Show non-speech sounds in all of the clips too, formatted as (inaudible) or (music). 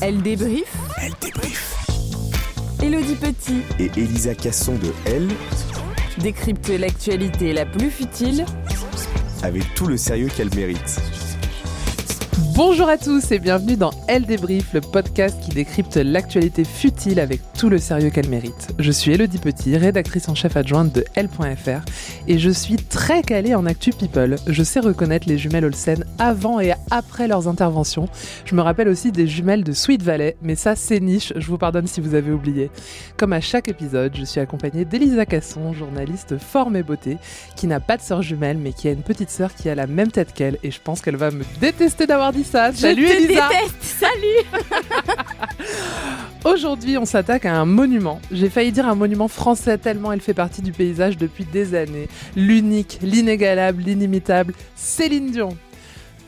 Elle débrief. Elle débrief. Elodie Petit Et Elisa Casson de Elle, décrypte l'actualité la plus futile avec tout le sérieux qu'elle mérite. Bonjour à tous et bienvenue dans Elle débrief, le podcast qui décrypte l'actualité futile avec tout le sérieux qu'elle mérite. Je suis Elodie Petit, rédactrice en chef adjointe de Elle.fr et je suis très calée en actu people. Je sais reconnaître les jumelles Olsen avant et après leurs interventions. Je me rappelle aussi des jumelles de Sweet Valley, mais ça c'est niche, je vous pardonne si vous avez oublié. Comme à chaque épisode, je suis accompagnée d'Elisa Casson, journaliste forme et beauté, qui n'a pas de sœur jumelle mais qui a une petite sœur qui a la même tête qu'elle et je pense qu'elle va me détester d'avoir dit Salut Je te Elisa déteste. Salut (laughs) Aujourd'hui, on s'attaque à un monument. J'ai failli dire un monument français tellement elle fait partie du paysage depuis des années. L'unique, l'inégalable, l'inimitable Céline Dion.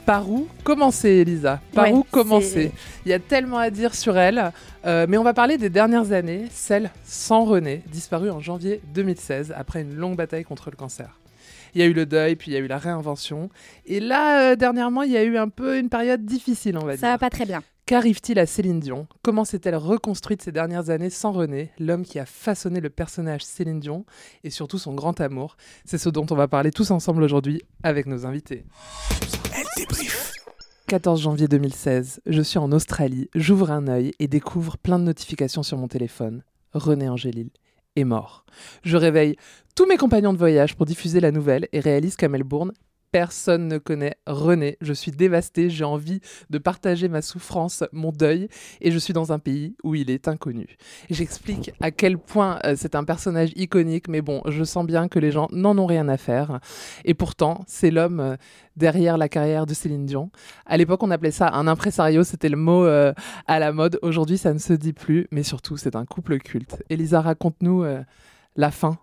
Par où commencer, Elisa Par Ouais, où commencer? Il y a tellement à dire sur elle, euh, mais on va parler des dernières années, celle sans René, disparue en janvier 2016 après une longue bataille contre le cancer. Il y a eu le deuil, puis il y a eu la réinvention. Et là, euh, dernièrement, il y a eu un peu une période difficile, on va dire. Ça va pas très bien. Qu'arrive-t-il à Céline Dion? Comment s'est-elle reconstruite ces dernières années sans René, l'homme qui a façonné le personnage Céline Dion et surtout son grand amour? C'est ce dont on va parler tous ensemble aujourd'hui avec nos invités. Elle débrief. 14 janvier 2016, je suis en Australie, j'ouvre un œil et découvre plein de notifications sur mon téléphone. René Angélil mort. Je réveille tous mes compagnons de voyage pour diffuser la nouvelle et réalise qu'à Melbourne, personne ne connaît René. Je suis dévastée, j'ai envie de partager ma souffrance, mon deuil, et je suis dans un pays où il est inconnu. J'explique à quel point euh, c'est un personnage iconique, mais bon, je sens bien que les gens n'en ont rien à faire. Et pourtant, c'est l'homme euh, derrière la carrière de Céline Dion. À l'époque, on appelait ça un impresario, c'était le mot euh, à la mode. Aujourd'hui, ça ne se dit plus, mais surtout, c'est un couple culte. Elisa, raconte-nous la fin.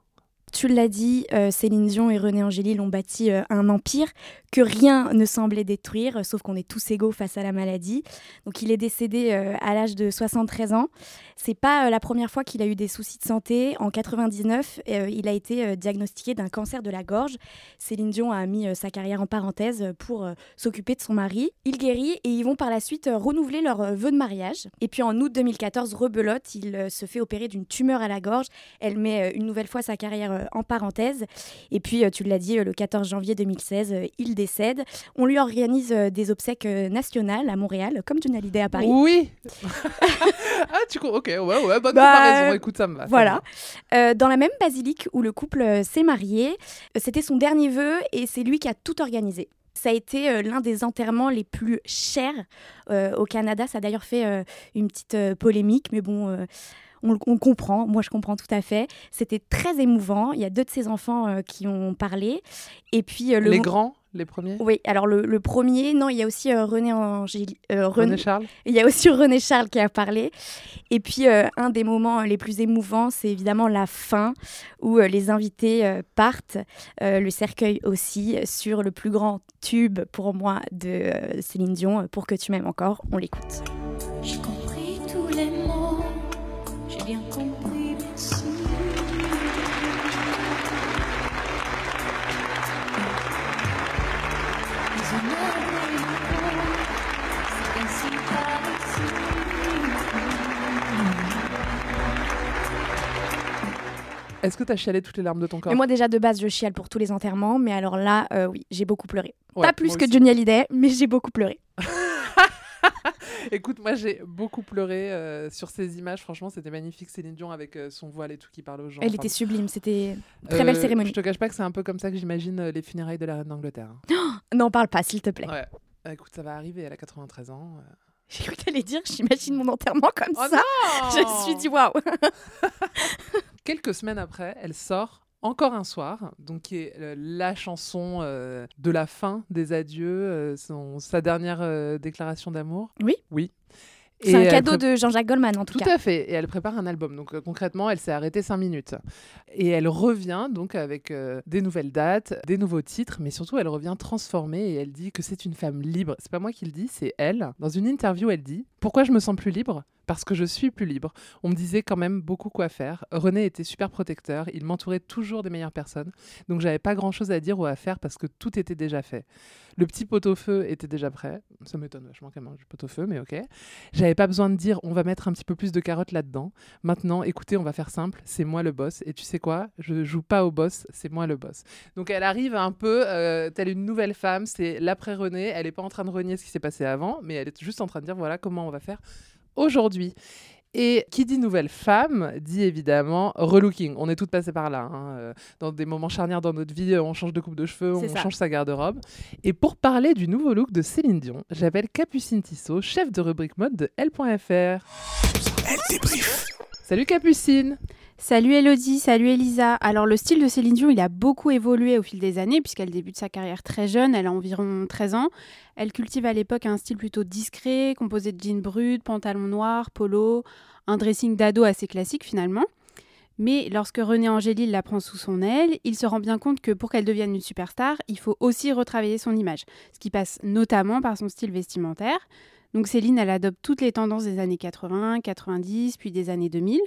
Tu l'as dit, euh, Céline Dion et René Angélil ont bâti euh, un empire que rien ne semblait détruire, sauf qu'on est tous égaux face à la maladie. Donc il est décédé euh, à l'âge de 73 ans. C'est pas la première fois qu'il a eu des soucis de santé. En 99, euh, il a été diagnostiqué d'un cancer de la gorge. Céline Dion a mis sa carrière en parenthèse pour s'occuper de son mari. Il guérit et ils vont par la suite renouveler leur vœu de mariage. Et puis en août 2014, rebelote, il se fait opérer d'une tumeur à la gorge. Elle met une nouvelle fois sa carrière en parenthèse. Et puis, euh, tu l'as dit, euh, le 14 janvier 2016, euh, il décède. On lui organise euh, des obsèques euh, nationales à Montréal, comme Johnny Hallyday à Paris. Oui (laughs) Ah, tu co- Ok, ouais, ouais, bonne Bah, comparaison. Écoute, ça me va. me Voilà. va. Euh, dans la même basilique où le couple euh, s'est marié, Euh, c'était son dernier vœu et c'est lui qui a tout organisé. Ça a été euh, l'un des enterrements les plus chers euh, au Canada. Ça a d'ailleurs fait euh, une petite euh, polémique, mais bon, euh, on, on comprend, moi je comprends tout à fait. C'était très émouvant. Il y a deux de ses enfants euh, qui ont parlé. Et puis euh, le Les grands, les premiers? Oui, alors le, le premier, non, il y a aussi euh, René Angéli- euh, René René- Charles? Il y a aussi René Charles qui a parlé. Et puis, euh, un des moments les plus émouvants, c'est évidemment la fin, où euh, les invités euh, partent, euh, le cercueil aussi, sur le plus grand tube pour moi de euh, Céline Dion, Pour que tu m'aimes encore. On l'écoute. J'ai compris tous les mots, bien compris, merci. Est-ce que t'as chialé toutes les larmes de ton corps? Et moi, déjà, de base, je chiale pour tous les enterrements, mais alors là, euh, oui, j'ai beaucoup pleuré. Ouais, Pas plus que aussi. Johnny Hallyday, mais j'ai beaucoup pleuré. (laughs) (laughs) Écoute, moi j'ai beaucoup pleuré euh, sur ces images. Franchement, c'était magnifique. Céline Dion avec euh, son voile et tout qui parle aux gens. Elle Enfin, était sublime, c'était très belle euh, cérémonie. Je te cache pas que c'est un peu comme ça que j'imagine les funérailles de la reine d'Angleterre. hein. (gasps) N'en parle pas, s'il te plaît. Ouais. Écoute, ça va arriver. Elle a 93 ans. J'ai cru que t'allais dire, j'imagine mon enterrement comme Oh ça. non (laughs) Je me suis dit, waouh. (laughs) Quelques semaines après, elle sort encore un soir, donc qui est euh, la chanson euh, de la fin des adieux, euh, son- sa dernière déclaration d'amour. Oui. Oui. C'est un cadeau de Jean-Jacques Goldman, en tout, Tout cas. à fait. Et elle prépare un album. Donc euh, concrètement, elle s'est arrêtée cinq minutes. Et elle revient donc avec euh, des nouvelles dates, des nouveaux titres, mais surtout elle revient transformée et elle dit que c'est une femme libre. C'est pas moi qui le dis, c'est elle. Dans une interview, elle dit Pourquoi je me sens plus libre? Parce que je suis plus libre. On me disait quand même beaucoup quoi faire. René était super protecteur, il m'entourait toujours des meilleures personnes. Donc j'avais pas grand chose à dire ou à faire parce que tout était déjà fait. Le petit pot-au-feu était déjà prêt. Ça m'étonne vachement mange du pot-au-feu, mais ok. J'avais pas besoin de dire on va mettre un petit peu plus de carottes là-dedans. Maintenant, écoutez, on va faire simple, c'est moi le boss. Et tu sais quoi? Je joue pas au boss, c'est moi le boss. Donc elle arrive un peu euh, telle une nouvelle femme, c'est l'après René. Elle est pas en train de renier ce qui s'est passé avant, mais elle est juste en train de dire voilà comment on va faire aujourd'hui. Et qui dit nouvelle femme dit évidemment relooking. On est toutes passées par là. hein. Euh, Dans des moments charnières dans notre vie, on change de coupe de cheveux, on ça. change sa garde-robe. Et pour parler du nouveau look de Céline Dion, j'appelle Capucine Tissot, chef de rubrique mode de L.fr. Elle débrief. Salut Capucine Salut Elodie, salut Elisa. Alors le style de Céline Dion, il a beaucoup évolué au fil des années puisqu'elle débute sa carrière très jeune, elle a environ 13 ans. Elle cultive à l'époque un style plutôt discret, composé de jeans bruts, pantalons noirs, polo, un dressing d'ado assez classique finalement. Mais lorsque René Angélil la prend sous son aile, il se rend bien compte que pour qu'elle devienne une superstar, il faut aussi retravailler son image, ce qui passe notamment par son style vestimentaire. Donc Céline, elle adopte toutes les tendances des années 80, 90, puis des années 2000.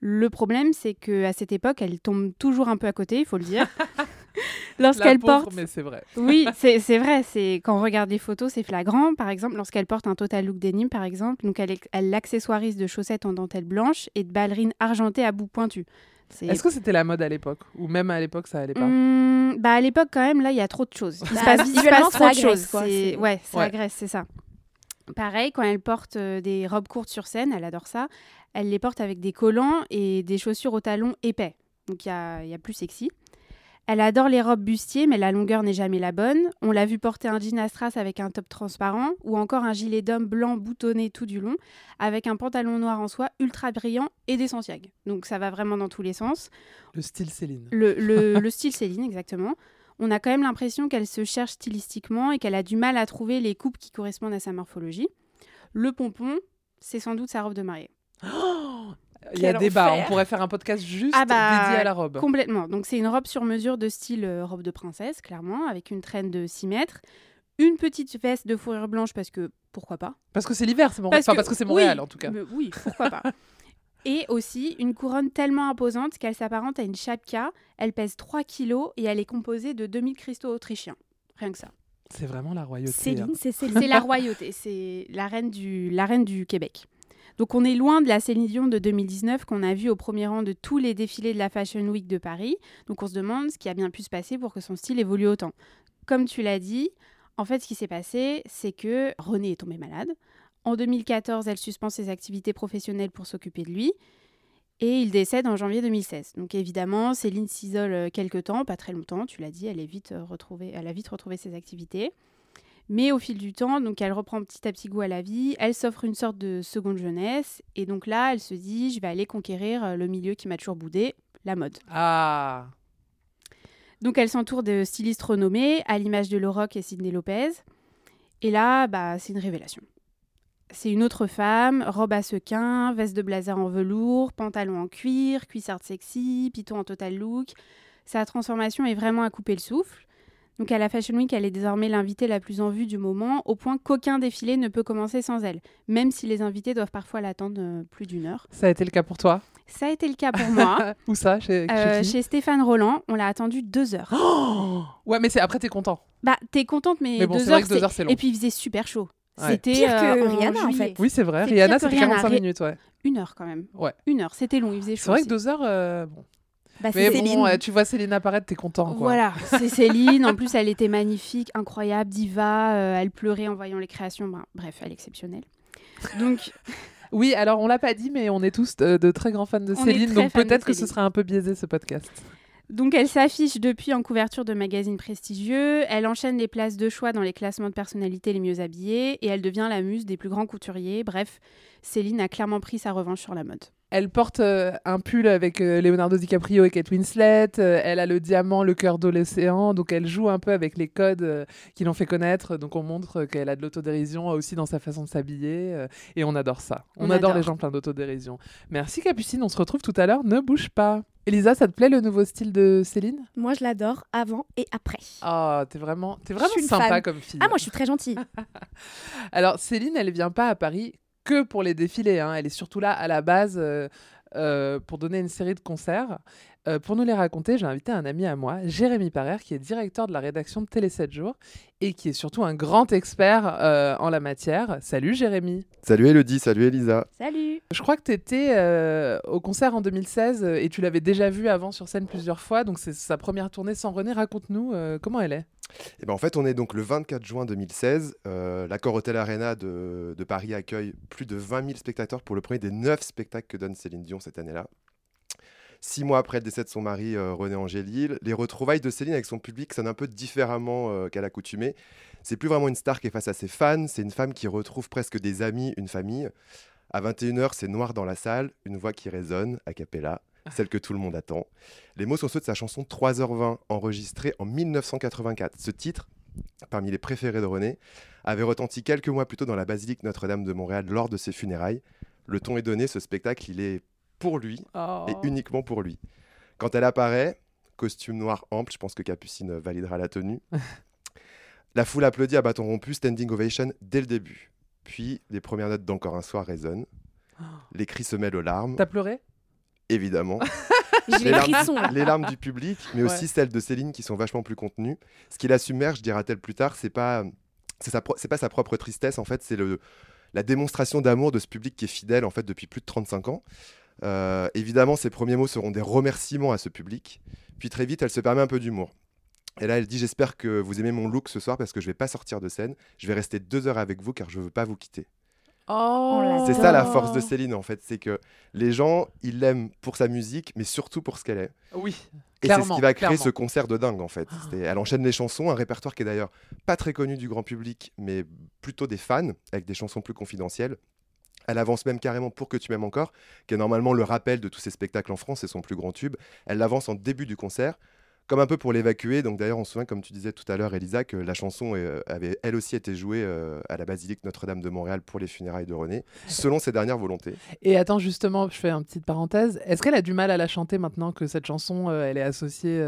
Le problème, c'est que à cette époque, elle tombe toujours un peu à côté, il faut le dire. (laughs) Lorsqu'elle porte, mais c'est vrai. oui, (laughs) c'est c'est vrai. C'est quand on regarde les photos, c'est flagrant. Par exemple, lorsqu'elle porte un total look denim, par exemple, donc elle, elle l'accessoirise de chaussettes en dentelle blanche et de ballerines argentées à bout pointu. C'est- Est-ce que c'était la mode à l'époque? Ou même à l'époque, ça allait pas? Hum, bah à l'époque quand même là il y a trop de choses. Il se Bah, passe, il se visuellement, passe trop de choses. Ouais, ça Ouais. agresse, c'est ça. Pareil quand elle porte euh, des robes courtes sur scène, elle adore ça. Elle les porte avec des collants et des chaussures aux talons épais. Donc il y a, il y a plus sexy. Elle adore les robes bustiers, mais la longueur n'est jamais la bonne. On l'a vu porter un jean à strass avec un top transparent ou encore un gilet d'homme blanc boutonné tout du long avec un pantalon noir en soie ultra brillant et des Santiago. Donc ça va vraiment dans tous les sens. Le style Céline. Le, le- (laughs) le style Céline, exactement. On a quand même l'impression qu'elle se cherche stylistiquement et qu'elle a du mal à trouver les coupes qui correspondent à sa morphologie. Le pompon, c'est sans doute sa robe de mariée. Il y a débat, on pourrait faire un podcast juste Ah bah, dédié à la robe. Complètement. Donc c'est une robe sur mesure de style euh, robe de princesse, clairement, avec une traîne de 6 mètres, une petite veste de fourrure blanche parce que pourquoi pas Parce que c'est l'hiver, c'est Montréal. Parce Enfin, parce que c'est oui, en tout cas. oui, pourquoi pas. (laughs) Et aussi une couronne tellement imposante qu'elle s'apparente à une chapka. Elle pèse 3 kilos et elle est composée de 2000 cristaux autrichiens. Rien que ça. C'est vraiment la royauté. hein. Céline, c'est Céline. C'est la (laughs) royauté, c'est la reine, du, la reine du Québec. Donc on est loin de la Céline Dion de 2019 qu'on a vue au premier rang de tous les défilés de la Fashion Week de Paris. Donc on se demande ce qui a bien pu se passer pour que son style évolue autant. Comme tu l'as dit, en fait ce qui s'est passé, c'est que René est tombée malade. En 2014, elle suspend ses activités professionnelles pour s'occuper de lui. Et il décède en janvier 2016. Donc évidemment, Céline s'isole euh, quelque temps, pas très longtemps, tu l'as dit, elle, est vite, euh, retrouvée, elle a vite retrouvé ses activités. Mais au fil du temps, donc elle reprend petit à petit goût à la vie, elle s'offre une sorte de seconde jeunesse, et donc là, elle se dit, je vais aller conquérir euh, le milieu qui m'a toujours boudé, la mode. Ah Donc elle s'entoure de stylistes renommés, à l'image de Loroc et Sidney Lopez. Et là, bah, c'est une révélation. C'est une autre femme, robe à sequins, veste de blazer en velours, pantalon en cuir, cuissard sexy, piton en total look. Sa transformation est vraiment à couper le souffle. Donc à la Fashion Week, elle est désormais l'invitée la plus en vue du moment, au point qu'aucun défilé ne peut commencer sans elle, même si les invités doivent parfois l'attendre euh, plus d'une heure. Ça a été le cas pour toi? Ça a été le cas pour moi. (laughs) Où ça? Chez, Euh, chez Stéphane Roland, on l'a attendu deux heures. (gasps) Ouais, mais c'est après, t'es content. Bah, t'es contente, mais, Mais bon, deux, c'est vrai heures, que deux heures, c'est long. Et puis il faisait super chaud. Ouais. C'était Pire que euh, Rihanna, en fait. Oui, c'est vrai. Rihanna, c'était Rihanna. 45 Ri- minutes, ouais. Une heure quand même. Ouais. Une heure, c'était long, il faisait chaud. C'est vrai que deux heures, euh, bon. Bah, Mais bon, Céline. euh, tu vois Céline apparaître, t'es content, quoi. Voilà, (laughs) c'est Céline. En plus, elle était magnifique, incroyable, diva. euh, elle pleurait en voyant les créations. Ben, bref, elle est exceptionnelle. Donc, (laughs) Oui, alors on l'a pas dit, mais on est tous de, de très grands fans de On Céline, donc peut-être que ce sera un peu biaisé ce podcast. donc, elle s'affiche depuis en couverture de magazines prestigieux. Elle enchaîne les places de choix dans les classements de personnalités les mieux habillées et elle devient la muse des plus grands couturiers. Bref, Céline a clairement pris sa revanche sur la mode. Elle porte euh, un pull avec euh, Leonardo DiCaprio et Kate Winslet. euh, elle a le diamant, le cœur de l'océan. Donc elle joue un peu avec les codes qui l'ont fait connaître. Donc on montre qu'elle a de l'autodérision aussi dans sa façon de s'habiller. et on adore ça. On, On adore, adore. les gens pleins d'autodérision. Merci Capucine, on se retrouve tout à l'heure. Ne bouge pas. Elisa, ça te plaît le nouveau style de Céline? Moi, je l'adore avant et après. Ah, t'es vraiment, t'es vraiment suis une sympa comme fille. Ah, moi, je suis très gentille. (laughs) Alors, Céline, elle vient pas à Paris que pour les défilés. hein. Elle est surtout là à la base euh, euh, pour donner une série de concerts. Euh, pour nous les raconter, j'ai invité un ami à moi, Jérémy Parère, qui est directeur de la rédaction de Télé 7 jours et qui est surtout un grand expert euh, en la matière. Salut Jérémy. Salut Elodie, salut Elisa. Salut. Je crois que tu étais au concert en 2016 euh, et tu l'avais déjà vu avant sur scène plusieurs fois. Donc c'est sa première tournée sans René. Raconte-nous euh, comment elle est. Et ben en fait, on est donc le 24 juin 2016. Euh, L'Accor Hotel Arena de, de Paris accueille plus de 20 000 spectateurs pour le premier des 9 spectacles que donne Céline Dion cette année-là. Six mois après le décès de son mari euh, René Angélil, les retrouvailles de Céline avec son public sonnent un peu différemment euh, qu'à l'accoutumée. C'est plus vraiment une star qui est face à ses fans, c'est une femme qui retrouve presque des amis, une famille. À 21h, c'est noir dans la salle, une voix qui résonne, a cappella, celle que tout le monde attend. Les mots sont ceux de sa chanson 3h20, enregistrée en 1984. Ce titre, parmi les préférés de René, avait retenti quelques mois plus tôt dans la basilique Notre-Dame de Montréal lors de ses funérailles. Le ton est donné, ce spectacle, il est pour lui Oh. et uniquement pour lui. Quand elle apparaît, costume noir ample, je pense que Capucine validera la tenue. (laughs) la foule applaudit à bâton rompu, standing ovation dès le début. Puis les premières notes d'Encore un soir résonnent. (gasps) Les cris se mêlent aux larmes, T'as pleuré? Évidemment. (laughs) J'ai les, larmes, les larmes du public, mais Ouais. aussi celles de Céline qui sont vachement plus contenues. Ce qui la submerge, dira-t-elle plus tard, c'est pas, c'est sa, pro- c'est pas sa propre tristesse, en fait, c'est le, la démonstration d'amour de ce public qui est fidèle, en fait, depuis plus de 35 ans. Euh, évidemment, ses premiers mots seront des remerciements à ce public. Puis très vite, elle se permet un peu d'humour. Et là, elle dit J'espère que vous aimez mon look ce soir parce que je vais pas sortir de scène. Je vais rester deux heures avec vous car je veux pas vous quitter. Oh C'est ça la force de Céline en fait, c'est que les gens, ils l'aiment pour sa musique, mais surtout pour ce qu'elle est. Oui. Et c'est ce qui va créer clairement. ce concert de dingue en fait. C'est- Elle enchaîne les chansons, un répertoire qui est d'ailleurs pas très connu du grand public, mais plutôt des fans, avec des chansons plus confidentielles. Elle avance même carrément pour que tu m'aimes encore, qui est normalement le rappel de tous ses spectacles en France, c'est son plus grand tube. Elle l'avance en début du concert, comme un peu pour l'évacuer. Donc d'ailleurs, on se souvient, comme tu disais tout à l'heure, Elisa, que la chanson euh, avait elle aussi été jouée euh, à la basilique Notre-Dame de Montréal pour les funérailles de René, (laughs) selon ses dernières volontés. Et attends, justement, je fais une petite parenthèse. Est-ce qu'elle a du mal à la chanter maintenant que cette chanson, euh, elle est associée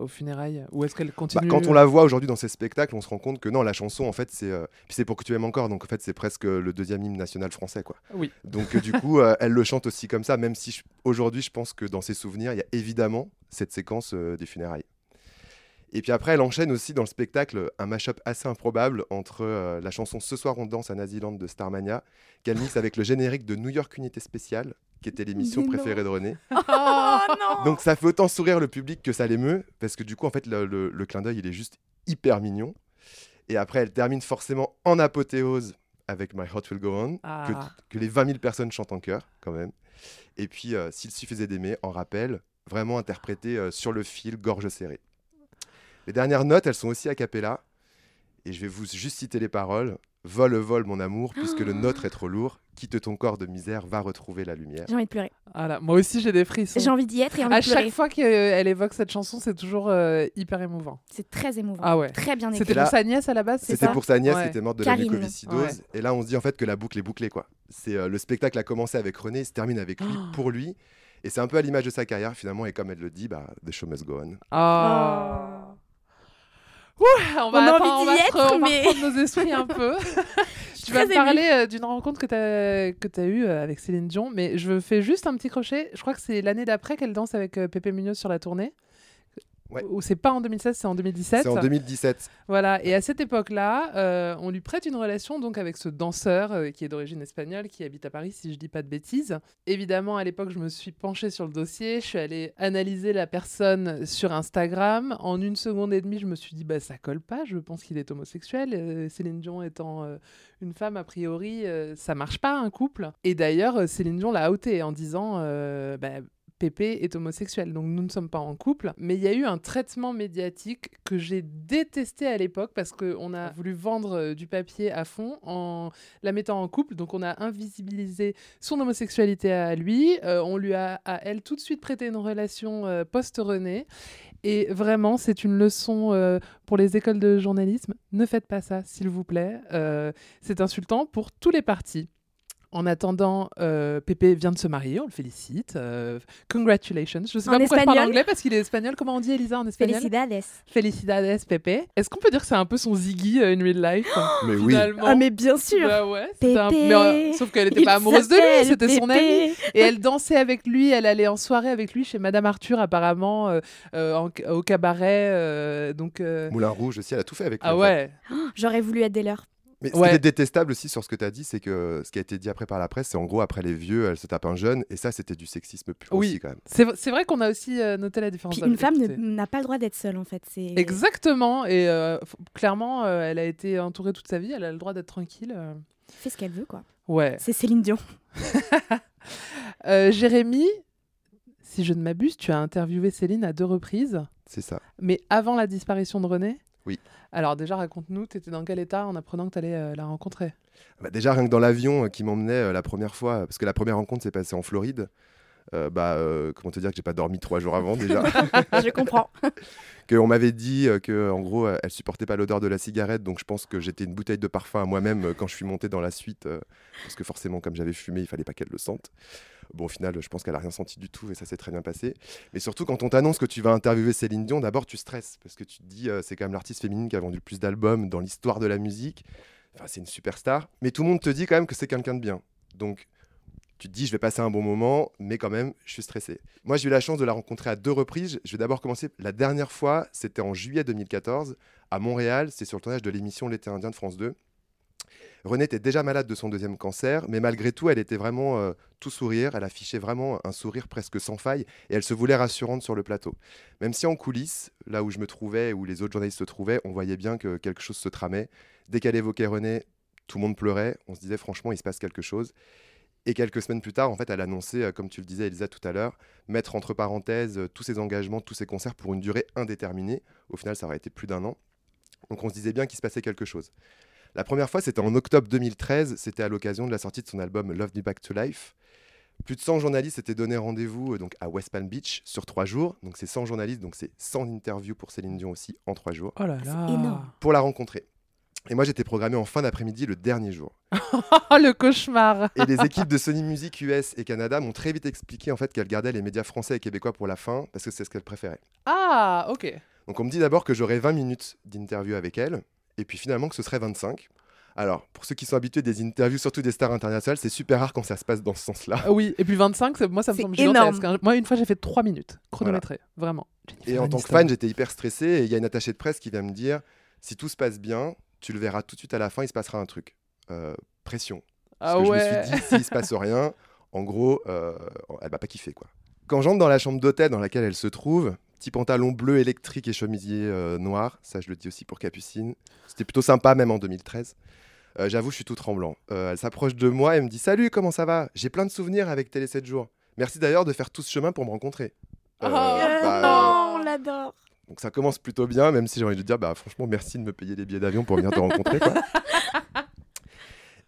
aux funérailles? Ou est-ce qu'elle Bah, continue? quand on la voit aujourd'hui dans ces spectacles, on se rend compte que non, la chanson, en fait, c'est puis c'est pour que tu aimes encore. Donc en fait, c'est presque le deuxième hymne national français, quoi. Oui. Donc du coup, elle le chante aussi comme ça, même si aujourd'hui, je pense que dans ses souvenirs, il y a évidemment cette séquence des funérailles. Et puis après, elle enchaîne aussi dans le spectacle un mash-up assez improbable entre euh, la chanson Ce soir on danse à Naziland de Starmania, qu'elle mixe avec le générique de New York Unité Spéciale, qui était l'émission préférée de René. (laughs) Oh non Donc ça fait autant sourire le public que ça l'émeut, parce que du coup, en fait, le, le- le clin d'œil, il est juste hyper mignon. Et après, elle termine forcément en apothéose avec My Heart Will Go On, Ah. que, que les 20 000 personnes chantent en chœur, quand même. Et puis, euh, S'il suffisait d'aimer, en rappel, vraiment interprété euh, sur le fil, gorge serrée. Les dernières notes, elles sont aussi a cappella. Et je vais vous juste citer les paroles. Vole, vole, mon amour, puisque le nôtre est trop lourd. Quitte ton corps de misère, va retrouver la lumière. J'ai envie de pleurer. Voilà, moi aussi j'ai des frissons. J'ai envie d'y être et envie À de pleurer. chaque fois qu'elle évoque cette chanson, c'est toujours euh, hyper émouvant. C'est très émouvant. Ah ouais. Très bien écrit. C'était pour sa nièce à la base, c'est C'était pour sa nièce Ouais. qui était morte de Karine. la mucoviscidose. Ouais. Et là, on se dit en fait que la boucle est bouclée. quoi. C'est euh, Le spectacle a commencé avec René, il se termine avec lui, Oh. (gasps) pour lui. Et c'est un peu à l'image de sa carrière finalement. Et comme elle le dit, bah, The show must go on. Ah. Ouh, on On va, a attends, envie on va d'y se être, re- on va mais- reprendre nos esprits un peu. (laughs) tu vas me parler euh, d'une rencontre que tu as, que as eue euh, avec Céline Dion, mais je fais juste un petit crochet. Je crois que c'est l'année d'après qu'elle danse avec euh, Pépé Munoz sur la tournée. Ouais. Ou c'est pas en 2016, c'est en 2017. C'est en 2017. Voilà, et à cette époque-là, euh, on lui prête une relation donc avec ce danseur euh, qui est d'origine espagnole, qui habite à Paris, si je dis pas de bêtises. Évidemment, à l'époque, je me suis penchée sur le dossier, je suis allée analyser la personne sur Instagram. En une seconde et demie, je me suis dit, bah ça colle pas, je pense qu'il est homosexuel. Euh, Céline Dion étant une femme, a priori, ça marche pas un couple. Et d'ailleurs, Céline Dion l'a outé en disant, bah, Pépé est homosexuel, donc nous ne sommes pas en couple. Mais il y a eu un traitement médiatique que j'ai détesté à l'époque parce qu'on a voulu vendre euh, du papier à fond en la mettant en couple. Donc on a invisibilisé son homosexualité à lui. Euh, on lui a, à elle, tout de suite prêté une relation euh, post-René. Et vraiment, c'est une leçon pour les écoles de journalisme. Ne faites pas ça, s'il vous plaît. C'est insultant pour tous les partis. En attendant, euh, Pépé vient de se marier, on le félicite. Euh, congratulations. Je sais En pas pourquoi je parle anglais parce qu'il est espagnol. Comment on dit Elisa en espagnol? Felicidades. Felicidades, Pépé. Est-ce qu'on peut dire que c'est un peu son Ziggy euh, in real life? (gasps) Mais oui. finalement Ah mais bien sûr. Bah ouais, un- mais, euh, sauf qu'elle n'était pas amoureuse de lui, c'était son amie. Et elle dansait avec lui, elle allait en soirée avec lui chez Madame Arthur apparemment, en- au cabaret. euh, donc, euh, Moulin Rouge aussi, elle a tout fait avec lui. Ah ouais. Oh, J'aurais voulu être des leurs. Mais ce Ouais. qui est détestable aussi sur ce que tu as dit, c'est que ce qui a été dit après par la presse, c'est en gros, après les vieux, elle se tape un jeune. Et ça, c'était du sexisme pur Oui. aussi quand même. C'est c'est vrai qu'on a aussi euh, noté la différence. Puis une femme n'a pas le droit d'être seule en fait. C'est Exactement. Et euh, f- clairement, euh, elle a été entourée toute sa vie, elle a le droit d'être tranquille. euh. fait ce qu'elle veut quoi. Ouais. C'est Céline Dion. (laughs) Euh, Jérémy, si je ne m'abuse, tu as interviewé Céline à deux reprises. C'est ça. Mais avant la disparition de René Oui. Alors déjà, raconte-nous, tu étais dans quel état en apprenant que tu allais la rencontrer? Bah, déjà, rien que dans l'avion euh, qui m'emmenait euh, la première fois, parce que la première rencontre s'est passée en Floride. euh, bah, euh, comment te dire que j'ai pas dormi trois jours avant déjà. (laughs) Je comprends. (laughs) qu'on m'avait dit euh, que en gros euh, elle supportait pas l'odeur de la cigarette donc je pense que j'étais une bouteille de parfum à moi-même euh, quand je suis monté dans la suite euh, parce que forcément comme j'avais fumé il fallait pas qu'elle le sente bon au final je pense qu'elle a rien senti du tout et ça s'est très bien passé mais surtout quand on t'annonce que tu vas interviewer Céline Dion d'abord tu stresses parce que tu te dis euh, c'est quand même l'artiste féminine qui a vendu le plus d'albums dans l'histoire de la musique enfin c'est une superstar mais tout le monde te dit quand même que c'est quelqu'un de bien donc tu te dis, je vais passer un bon moment, mais quand même, je suis stressé. Moi, j'ai eu la chance de la rencontrer à deux reprises. Je vais d'abord commencer. La dernière fois, c'était en juillet 2014, à Montréal. C'est sur le tournage de l'émission L'été indien de France 2. Renée était déjà malade de son deuxième cancer, mais malgré tout, elle était vraiment euh, tout sourire. Elle affichait vraiment un sourire presque sans faille et elle se voulait rassurante sur le plateau. Même si en coulisses, là où je me trouvais, où les autres journalistes se trouvaient, on voyait bien que quelque chose se tramait. Dès qu'elle évoquait René, tout le monde pleurait. On se disait franchement, il se passe quelque chose. Et quelques semaines plus tard, en fait, elle annonçait, euh, comme tu le disais, Elisa, tout à l'heure, mettre entre parenthèses euh, tous ses engagements, tous ses concerts pour une durée indéterminée. Au final, ça aurait été plus d'un an. Donc on se disait bien qu'il se passait quelque chose. La première fois, c'était en octobre 2013. C'était à l'occasion de la sortie de son album Love Me Back to Life. Plus de 100 journalistes s'étaient donné rendez-vous euh, donc à West Palm Beach sur trois jours. Donc c'est 100 journalistes, donc c'est 100 interviews pour Céline Dion aussi en trois jours. Oh là là. énorme. Pour la rencontrer. Et moi, j'étais programmé en fin d'après-midi le dernier jour. Oh, (laughs) le cauchemar Et les équipes de Sony Music US et Canada m'ont très vite expliqué en fait qu'elles gardaient les médias français et québécois pour la fin parce que c'est ce qu'elles préféraient. Ah, ok. Donc on me dit d'abord que j'aurais 20 minutes d'interview avec elle et puis finalement que ce serait 25. Alors, pour ceux qui sont habitués des interviews, surtout des stars internationales, c'est super rare quand ça se passe dans ce sens-là. Ah oui, et puis 25, c'est- moi ça me semble énorme. gigantesque. hein. Moi, une fois, j'ai fait 3 minutes, chronométré, vraiment. Et en tant que fan, j'étais hyper stressé et il y a une attachée de presse qui vient me dire si tout se passe bien, tu le verras tout de suite à la fin, il se passera un truc. Euh, pression. Parce Ah que ouais. je me suis dit, s'il se passe (laughs) rien, en gros, euh, elle va pas kiffer quoi. Quand j'entre dans la chambre d'hôtel dans laquelle elle se trouve, petit pantalon bleu électrique et chemisier euh, noir, ça je le dis aussi pour Capucine. C'était plutôt sympa même en 2013. Euh, J'avoue, je suis tout tremblant. Euh, elle s'approche de moi et me dit Salut, comment ça va? J'ai plein de souvenirs avec Télé 7 jours. Merci d'ailleurs de faire tout ce chemin pour me rencontrer. Euh, Oh, bah, non, on l'adore. Donc ça commence plutôt bien, même si j'ai envie de dire, bah franchement, merci de me payer les billets d'avion pour venir te rencontrer. Quoi. (laughs)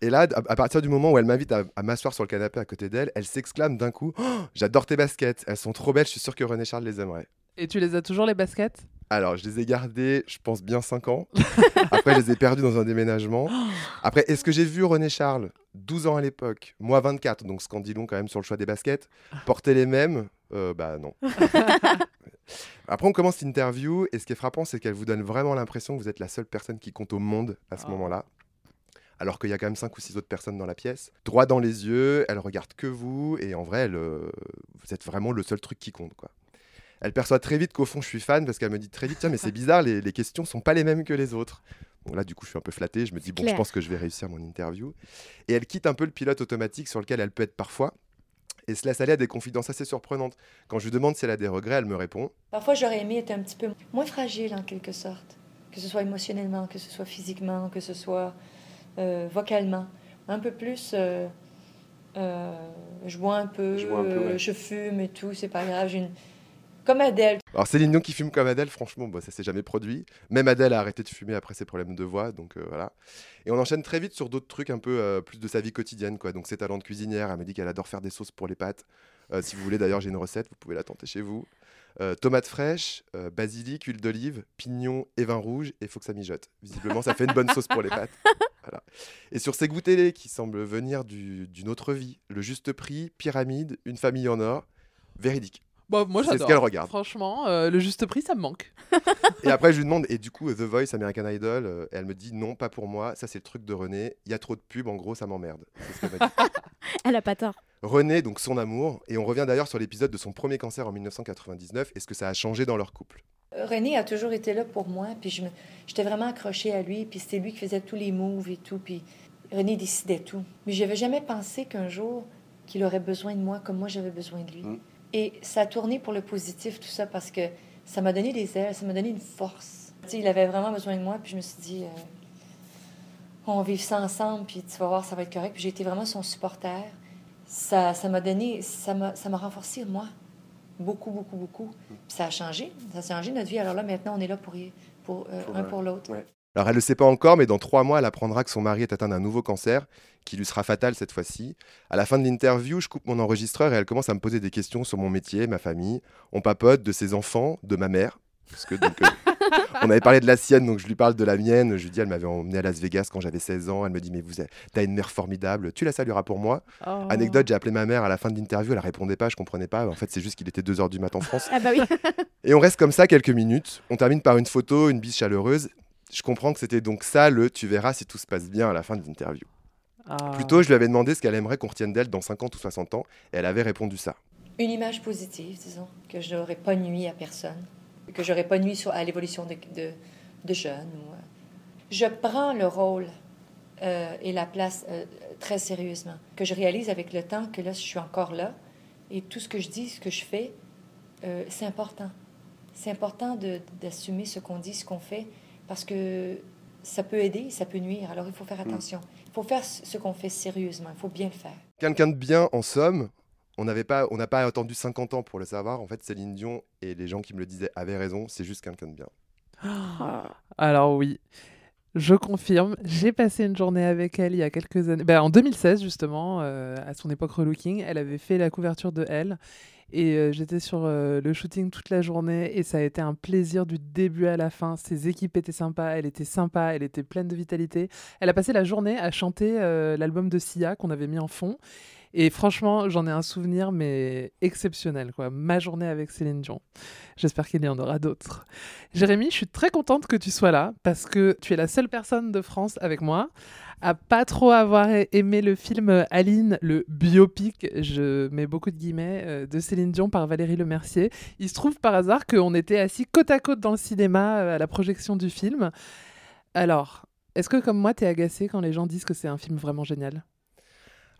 Et là, à, à partir du moment où elle m'invite à, à m'asseoir sur le canapé à côté d'elle, elle s'exclame d'un coup Oh, J'adore tes baskets, elles sont trop belles, je suis sûr que René Charles les aimerait. Et tu les as toujours les baskets? Alors, je les ai gardées, je pense, bien 5 ans. (laughs) Après, je les ai perdues dans un déménagement. (gasps) Après, est-ce que j'ai vu René Charles, 12 ans à l'époque, moi 24, donc ce qu'en dit long quand même sur le choix des baskets, porter les mêmes? Euh, Bah non. (laughs) Après, on commence l'interview et ce qui est frappant, c'est qu'elle vous donne vraiment l'impression que vous êtes la seule personne qui compte au monde à ce Ah. moment-là. Alors qu'il y a quand même cinq ou six autres personnes dans la pièce. Droit dans les yeux, elle regarde que vous et en vrai, elle, euh, vous êtes vraiment le seul truc qui compte. quoi. Elle perçoit très vite qu'au fond, je suis fan parce qu'elle me dit très vite Tiens, mais c'est bizarre, les, les questions sont pas les mêmes que les autres. Donc là, du coup, je suis un peu flatté. Je me dis Bon, je pense que je vais réussir mon interview. Et elle quitte un peu le pilote automatique sur lequel elle peut être parfois et se laisse aller à des confidences assez surprenantes. Quand je lui demande si elle a des regrets, elle me répond Parfois, j'aurais aimé être un petit peu moins fragile, en quelque sorte. Que ce soit émotionnellement, que ce soit physiquement, que ce soit euh, vocalement. Un peu plus. euh, euh, je bois un peu, Je bois un peu, euh, ouais. je fume et tout, c'est pas grave. J'ai une... Comme Adèle. Alors Céline Dion qui fume comme Adèle, franchement, bah, ça s'est jamais produit. Même Adèle a arrêté de fumer après ses problèmes de voix, donc euh, voilà. Et on enchaîne très vite sur d'autres trucs un peu euh, plus de sa vie quotidienne, quoi. Donc ses talents de cuisinière, elle me dit qu'elle adore faire des sauces pour les pâtes. Euh, si vous voulez, d'ailleurs, j'ai une recette, vous pouvez la tenter chez vous. Tomates fraîches, basilic, huile d'olive, pignon et vin rouge, et il faut que ça mijote. Visiblement, ça fait une bonne sauce pour les pâtes. (laughs) Voilà. Et sur ces télé qui semblent venir du- d'une autre vie, le juste prix, pyramide, une famille en or, véridique. Bon, moi C'est ce qu'elle regarde. Franchement, euh, le juste prix, ça me manque. (laughs) Et après, je lui demande, et du coup, The Voice, American Idol, euh, elle me dit, non, pas pour moi, ça c'est le truc de René, il y a trop de pubs, en gros, ça m'emmerde. Ce. (laughs) Elle a pas tort. René, donc son amour, et on revient d'ailleurs sur l'épisode de son premier cancer en 1999, et ce que ça a changé dans leur couple? René a toujours été là pour moi, puis je me- j'étais vraiment accrochée à lui, puis c'était lui qui faisait tous les moves et tout, puis René décidait tout. Mais j'avais jamais pensé qu'un jour, qu'il aurait besoin de moi comme moi j'avais besoin de lui. Et ça a tourné pour le positif, tout ça, parce que ça m'a donné des ailes, ça m'a donné une force. Tu sais, il avait vraiment besoin de moi, puis je me suis dit, euh, on va vivre ça ensemble, puis tu vas voir, ça va être correct. Puis j'ai été vraiment son supporter. Ça ça m'a donné, ça m'a ça m'a renforcé, moi. Beaucoup, beaucoup, beaucoup. Puis ça a changé. Ça a changé notre vie. Alors là, maintenant, on est là pour, y- pour, euh, un pour l'autre. Alors elle ne le sait pas encore, mais dans trois mois, elle apprendra que son mari est atteint d'un nouveau cancer, qui lui sera fatal cette fois-ci. À la fin de l'interview, je coupe mon enregistreur et elle commence à me poser des questions sur mon métier, ma famille. On papote de ses enfants, de ma mère. Parce que donc, euh, (laughs) on avait parlé de la sienne, donc je lui parle de la mienne. Je lui dis, elle m'avait emmené à Las Vegas quand j'avais 16 ans. Elle me dit, mais vous as une mère formidable, tu la salueras pour moi. Oh. Anecdote, j'ai appelé ma mère à la fin de l'interview, elle répondait pas, je comprenais pas. En fait, c'est juste qu'il était 2h du matin en France. Ah bah oui. Et on reste comme ça quelques minutes. On termine par une photo, une bise chaleureuse. Je comprends que c'était donc ça le tu verras si tout se passe bien à la fin de l'interview. Ah. Plutôt, je lui avais demandé ce qu'elle aimerait qu'on retienne d'elle dans 50 ou 60 ans, et elle avait répondu ça. Une image positive, disons, que je n'aurais pas nuit à personne, que j'aurais pas nuit à l'évolution de, de, de jeunes. ou, euh. Je prends le rôle euh, et la place euh, très sérieusement, que je réalise avec le temps que là, je suis encore là, et tout ce que je dis, ce que je fais, euh, c'est important. C'est important de- d'assumer ce qu'on dit, ce qu'on fait, parce que ça peut aider, ça peut nuire. Alors il faut faire attention. Il faut faire ce ce qu'on fait sérieusement. Il faut bien le faire. Quelqu'un de bien, en somme, on n'avait pas, on n'a pas attendu 50 ans pour le savoir. En fait, Céline Dion et les gens qui me le disaient avaient raison, c'est juste quelqu'un de bien. (gasps) Alors oui, je confirme, j'ai passé une journée avec elle il y a quelques années, ben, en 2016 justement, euh, à son époque relooking, elle avait fait la couverture de Elle et euh, j'étais sur euh, le shooting toute la journée et ça a été un plaisir du début à la fin. Ses équipes étaient sympas, elle était sympa, elle était pleine de vitalité. Elle a passé la journée à chanter euh, l'album de Sia qu'on avait mis en fond. Et franchement, j'en ai un souvenir, mais exceptionnel, quoi. Ma journée avec Céline Dion. J'espère qu'il y en aura d'autres. Jérémy, je suis très contente que tu sois là, parce que tu es la seule personne de France avec moi à pas trop avoir aimé le film Aline, le biopic, je mets beaucoup de guillemets, euh, de Céline Dion par Valérie Lemercier. Il se trouve par hasard qu'on était assis côte à côte dans le cinéma euh, à la projection du film. Alors, est-ce que comme moi, t'es agacé quand les gens disent que c'est un film vraiment génial?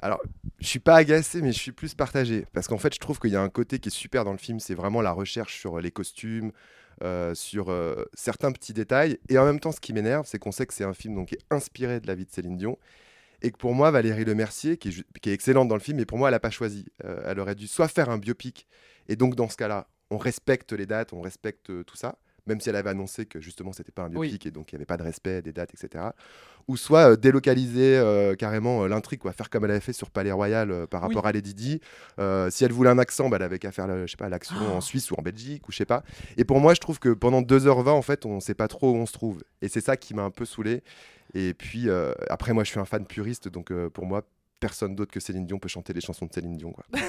Alors, je suis pas agacé, mais je suis plus partagé. Parce qu'en fait, je trouve qu'il y a un côté qui est super dans le film, c'est vraiment la recherche sur les costumes, euh, sur euh, certains petits détails. Et en même temps, ce qui m'énerve, c'est qu'on sait que c'est un film donc, qui est inspiré de la vie de Céline Dion. Et que pour moi, Valérie Lemercier, qui est, qui est excellente dans le film, mais pour moi, elle n'a pas choisi. Euh, elle aurait dû soit faire un biopic, et donc dans ce cas-là, on respecte les dates, on respecte tout ça. Même si elle avait annoncé que justement c'était pas un biopic et donc il n'y avait pas de respect des dates, etc. Ou soit euh, délocaliser euh, carrément euh, l'intrigue, quoi, faire comme elle avait fait sur Palais Royal par Oui. rapport à Lady Di. Si elle voulait un accent, bah, elle avait qu'à faire, le- je sais pas, l'action Oh. en Suisse ou en Belgique ou je sais pas. Et pour moi, je trouve que pendant 2h20, en fait, on sait pas trop où on se trouve. Et c'est ça qui m'a un peu saoulé. Et puis euh, après, moi, je suis un fan puriste, donc euh, pour moi. Personne d'autre que Céline Dion peut chanter les chansons de Céline Dion. Quoi. (laughs)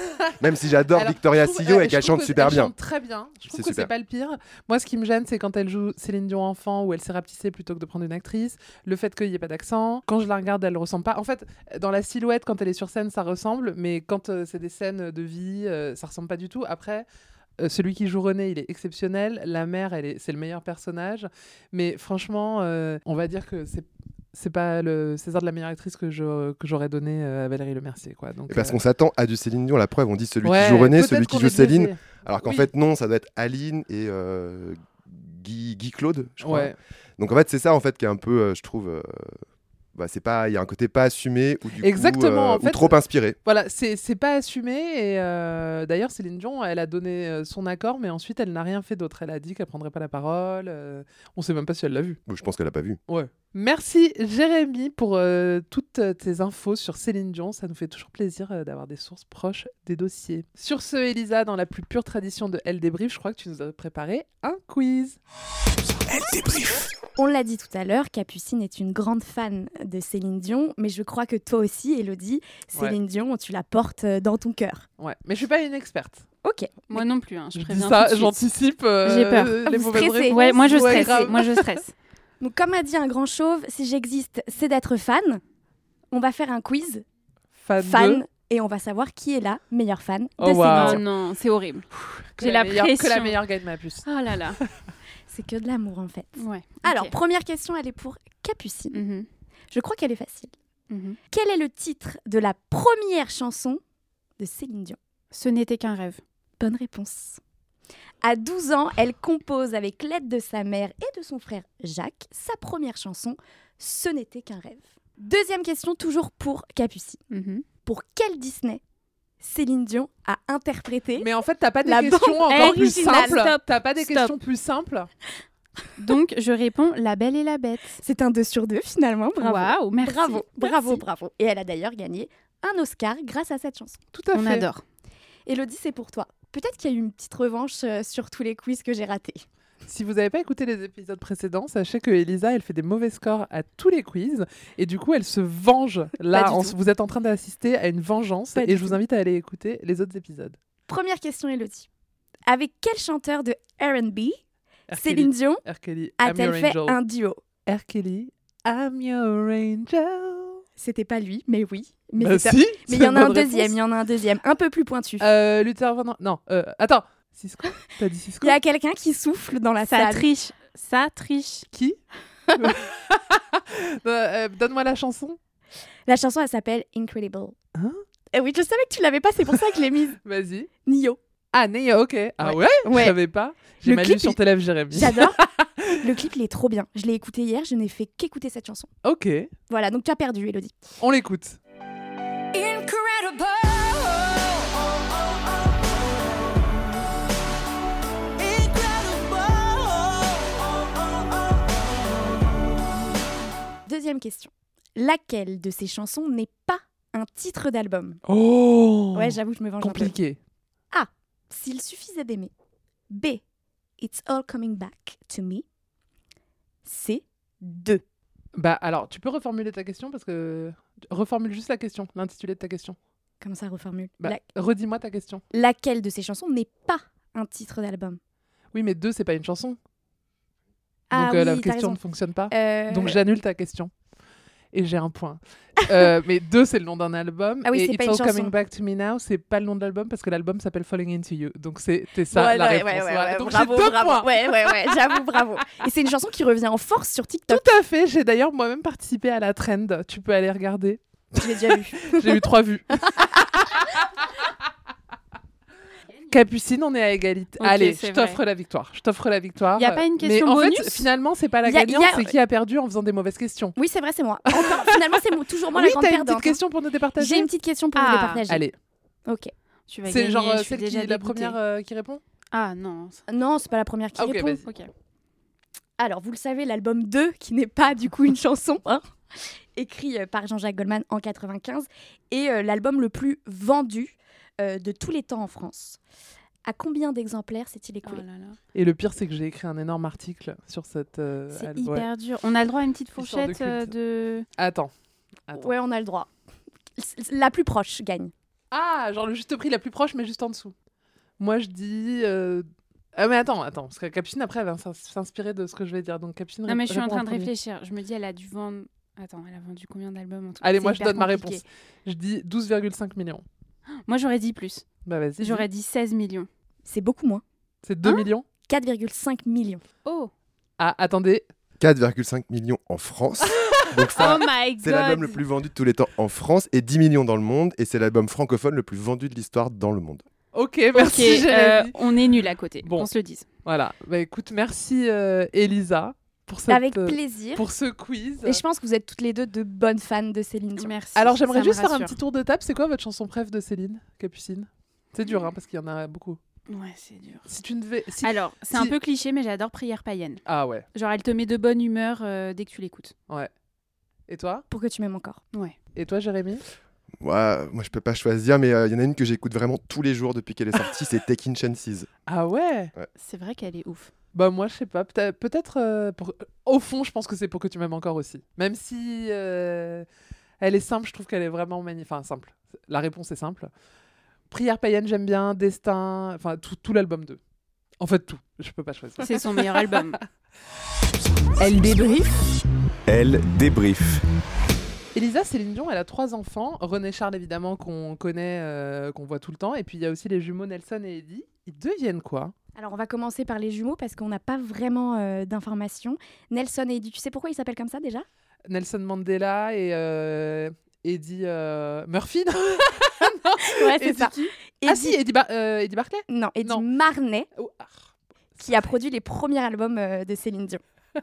Même si j'adore Victoria Sillo euh, et qu'elle chante que super elle bien. chante très bien. Je trouve que c'est pas le pire. Moi, ce qui me gêne, c'est quand elle joue Céline Dion enfant où elle s'est rapetissée plutôt que de prendre une actrice. Le fait qu'il n'y ait pas d'accent. Quand je la regarde, elle ressemble pas. En fait, dans la silhouette, quand elle est sur scène, ça ressemble. Mais quand euh, c'est des scènes de vie, euh, ça ressemble pas du tout. Après. euh, celui qui joue René, il est exceptionnel. La mère, elle est, c'est le meilleur personnage. Mais franchement, euh, on va dire que c'est c'est pas le César de la meilleure actrice que je- que j'aurais donné euh, à Valérie Lemercier, quoi. Donc parce euh, qu'on s'attend à du Céline Dion, la preuve, on dit celui Ouais, qui joue René, celui qui joue. Céline. Alors qu'en Oui. fait, non, ça doit être Aline et euh, Guy, Guy Claude, je crois. Ouais. Donc en fait, c'est ça en fait qui est un peu, euh, je trouve, bah, c'est pas, il y a un côté pas assumé ou du Exactement, coup, ou trop inspiré. Voilà, c'est c'est pas assumé. Et d'ailleurs, Céline Dion, elle a donné son accord, mais ensuite, elle n'a rien fait d'autre. Elle a dit qu'elle prendrait pas la parole. on sait même pas si elle l'a vu. Je pense qu'elle a pas vu. Ouais. Merci Jérémy pour euh, toutes euh, tes infos sur Céline Dion. Ça nous fait toujours plaisir euh, d'avoir des sources proches des dossiers. Sur ce, Elisa, dans la plus pure tradition de Elle débrief, je crois que tu nous as préparé un quiz. Elle débrief. On l'a dit tout à l'heure, Capucine est une grande fan de Céline Dion, mais je crois que toi aussi, Elodie, Céline Dion, tu la portes dans ton cœur. Ouais, mais je suis pas une experte. Ok. Moi non plus, hein, je Je dis préviens ça, j'anticipe euh, J'ai peur. les Vous mauvaises réponses. Ouais, moi je stresse. moi je stresse. Donc, comme a dit un grand chauve, si j'existe, c'est d'être fan. On va faire un quiz Fan, fan de- et on va savoir qui est la meilleure fan de Oh, Céline waouh. Oh non, c'est horrible. J'ai la meilleure- pression. Que la meilleure gagne ma puce. Oh là là. (laughs) C'est que de l'amour en fait. Ouais. Alors, première question, elle est pour Capucine. Mhm, Je crois qu'elle est facile. mhm. Quel est le titre de la première chanson de Céline Dion? Ce n'était qu'un rêve. Bonne réponse. À 12 ans, elle compose avec l'aide de sa mère et de son frère Jacques sa première chanson Ce n'était qu'un rêve. Deuxième question, toujours pour Capucine. Mhm. Pour quel Disney Céline Dion a interprété Mais en fait, t'as pas des La questions encore plus simples. Stop. T'as pas des Stop. questions plus simples. Donc je réponds La Belle et la Bête. C'est un 2 sur 2 finalement, bravo. Waouh, merci. Bravo, bravo, Merci. bravo. Et elle a d'ailleurs gagné un Oscar grâce à cette chanson. Tout à On fait. adore. Elodie, c'est pour toi. Peut-être qu'il y a eu une petite revanche euh, sur tous les quiz que j'ai ratés. Si vous n'avez pas écouté les épisodes précédents, sachez que Elisa, elle fait des mauvais scores à tous les quiz et du coup, elle se venge. (laughs) Là, vous êtes en train d'assister à une vengeance Pas et je vous invite à aller écouter les autres épisodes. Première question, Elodie. Avec quel chanteur de R&B. Céline Dion a-t-elle fait un duo? R. Kelly, I'm your angel. C'était pas lui, mais oui. Mais Bah si, il y en a un deuxième, il y en a un deuxième, un peu plus pointu. Euh, Luther Vandross. Non, euh, attends. Cisco T'as dit Cisco (laughs) Il y a quelqu'un qui souffle dans la Ça salle. triche. Ça triche. Qui (laughs) Euh, euh, Donne-moi la chanson. La chanson, elle s'appelle Incredible. Hein Eh oui, je savais que tu l'avais pas, c'est pour ça que je l'ai mise. (laughs) Vas-y. Nio. Ah, Neo, ok. Ah ouais, Ouais. Je savais pas. J'ai mal clip, lu sur tes lèvres, Jérémy. J'adore. Le clip, il est trop bien. Je l'ai écouté hier, je n'ai fait qu'écouter cette chanson. Ok, Voilà, donc tu as perdu, Elodie. on l'écoute. Incredible. Deuxième question. Laquelle de ces chansons n'est pas un titre d'album? Oh Ouais, j'avoue, je me venge un peu. Compliqué. S'il suffisait d'aimer. B. It's all coming back to me. C. 2. Bah alors, tu peux reformuler ta question parce que... Reformule juste la question, l'intitulé de ta question. Comment ça reformule Bah, La- Redis-moi ta question. Laquelle de ces chansons n'est pas un titre d'album? Oui, mais deux, c'est pas une chanson. Ah Donc euh, la oui, t'as question raison. ne fonctionne pas. Euh, Donc j'annule ta question. Et j'ai un point. Euh, mais deux, c'est le nom d'un album. Ah oui, et c'est It's All chanson. Coming Back to Me Now, c'est pas le nom de l'album parce que l'album s'appelle Falling Into You. Donc c'est ça Ouais, la ouais, réponse. ouais, ouais, Voilà. ouais, Donc bravo, j'ai deux bravo. points. Ouais, ouais, ouais, j'avoue, bravo. Et c'est une chanson qui revient en force sur TikTok. Tout à fait. J'ai d'ailleurs moi-même participé à la trend. Tu peux aller regarder. Je l'ai déjà vu. (laughs) J'ai eu trois vues. (laughs) Capucine, on est à égalité. Allez, je t'offre la victoire. Je t'offre la victoire. Y a pas une question Mais en bonus? fait, finalement, c'est pas la gagnante, a- c'est qui a perdu en faisant des mauvaises questions. Oui, c'est vrai, c'est moi. Encore, finalement, c'est toujours moi oui, la grande t'as une petite question pour nous départager J'ai une petite question pour Ah, départager. Allez, Ok. Tu vas c'est genre euh, celle qui est la première euh, qui répond? Ah non. Non, c'est pas la première qui Ah, répond. Ok. Alors, vous le savez, l'album 2, qui n'est pas du coup une (laughs) chanson, hein, écrit euh, par Jean-Jacques Goldman en 95, est euh, l'album le plus vendu euh, de tous les temps en France. À combien d'exemplaires s'est-il écoulé Et le pire, c'est que j'ai écrit un énorme article sur cette. euh, C'est hyper ouais. dur. On a le droit à une petite de fourchette euh, de. Attends. Attends. Ouais, on a le droit. La plus proche gagne. Ah, genre le juste prix la plus proche, mais juste en dessous. Moi, je dis. euh, Ah, mais attends, attends, parce que Capucine, après, elle va s'ins- s'inspirer de ce que je vais dire. Donc, Capucine. Non, mais je suis en train de réfléchir. Je me dis, elle a dû vendre. Attends, elle a vendu combien d'albums en tout Allez, moi, je donne ma réponse. Je dis 12,5 millions. Moi, j'aurais dit plus. Bah, vas-y. J'aurais dit 16 millions. C'est beaucoup moins. C'est 2 millions 4,5 millions. Oh Ah, attendez. 4,5 millions en France. (laughs) Donc ça, Oh my c'est l'album God. le plus vendu de tous les temps en France et 10 millions dans le monde. Et c'est l'album francophone le plus vendu de l'histoire dans le monde. Ok, merci, Ok, euh, on est nul à côté. Bon. On se le dise. Voilà. Bah, écoute, merci, euh, Elisa, pour cette, Avec euh, plaisir. Pour ce quiz. Et je pense que vous êtes toutes les deux de bonnes fans de Céline Dion. Merci. Alors, j'aimerais juste faire un petit tour de table. C'est quoi votre chanson préf de Céline, Capucine? C'est dur, hein, parce qu'il y en a beaucoup. Ouais, c'est dur. Si tu ne devais. si- Alors, c'est si- un peu cliché, mais j'adore Prière païenne. Ah ouais, Genre, elle te met de bonne humeur euh, dès que tu l'écoutes. ouais. Et toi? Pour que tu m'aimes encore. Ouais. Et toi, Jérémy? Moi, moi, je peux pas choisir, mais euh, il y en a une que j'écoute vraiment tous les jours depuis qu'elle est sortie. c'est Taking Chances. Ah ouais C'est vrai qu'elle est ouf. Bah moi je sais pas, peut-être peut-être, euh, pour... au fond je pense que c'est pour que tu m'aimes encore aussi. Même si euh, elle est simple, je trouve qu'elle est vraiment magnifique. Enfin simple, la réponse est simple. Prière païenne j'aime bien, Destin, enfin tout, tout l'album 2. En fait tout, je peux pas choisir. C'est son meilleur album. (laughs) Elle débriefe. Elle débrief. Elisa Céline Dion, elle a trois enfants. René Charles évidemment qu'on connaît, euh, qu'on voit tout le temps. Et puis il y a aussi les jumeaux Nelson et Eddie. Ils deviennent quoi? Alors, on va commencer par les jumeaux parce qu'on n'a pas vraiment euh, d'informations. Nelson et Eddie, tu sais pourquoi ils s'appellent comme ça déjà? Nelson Mandela et euh, Eddie euh, Murphy non? (laughs) Ouais, c'est Eddie ça. qui? Ah si, Eddie, Bar- euh, Eddie Barclay? Non, Eddie Non. Marnet, Oh, ah. qui a produit les premiers albums euh, de Céline Dion. (laughs)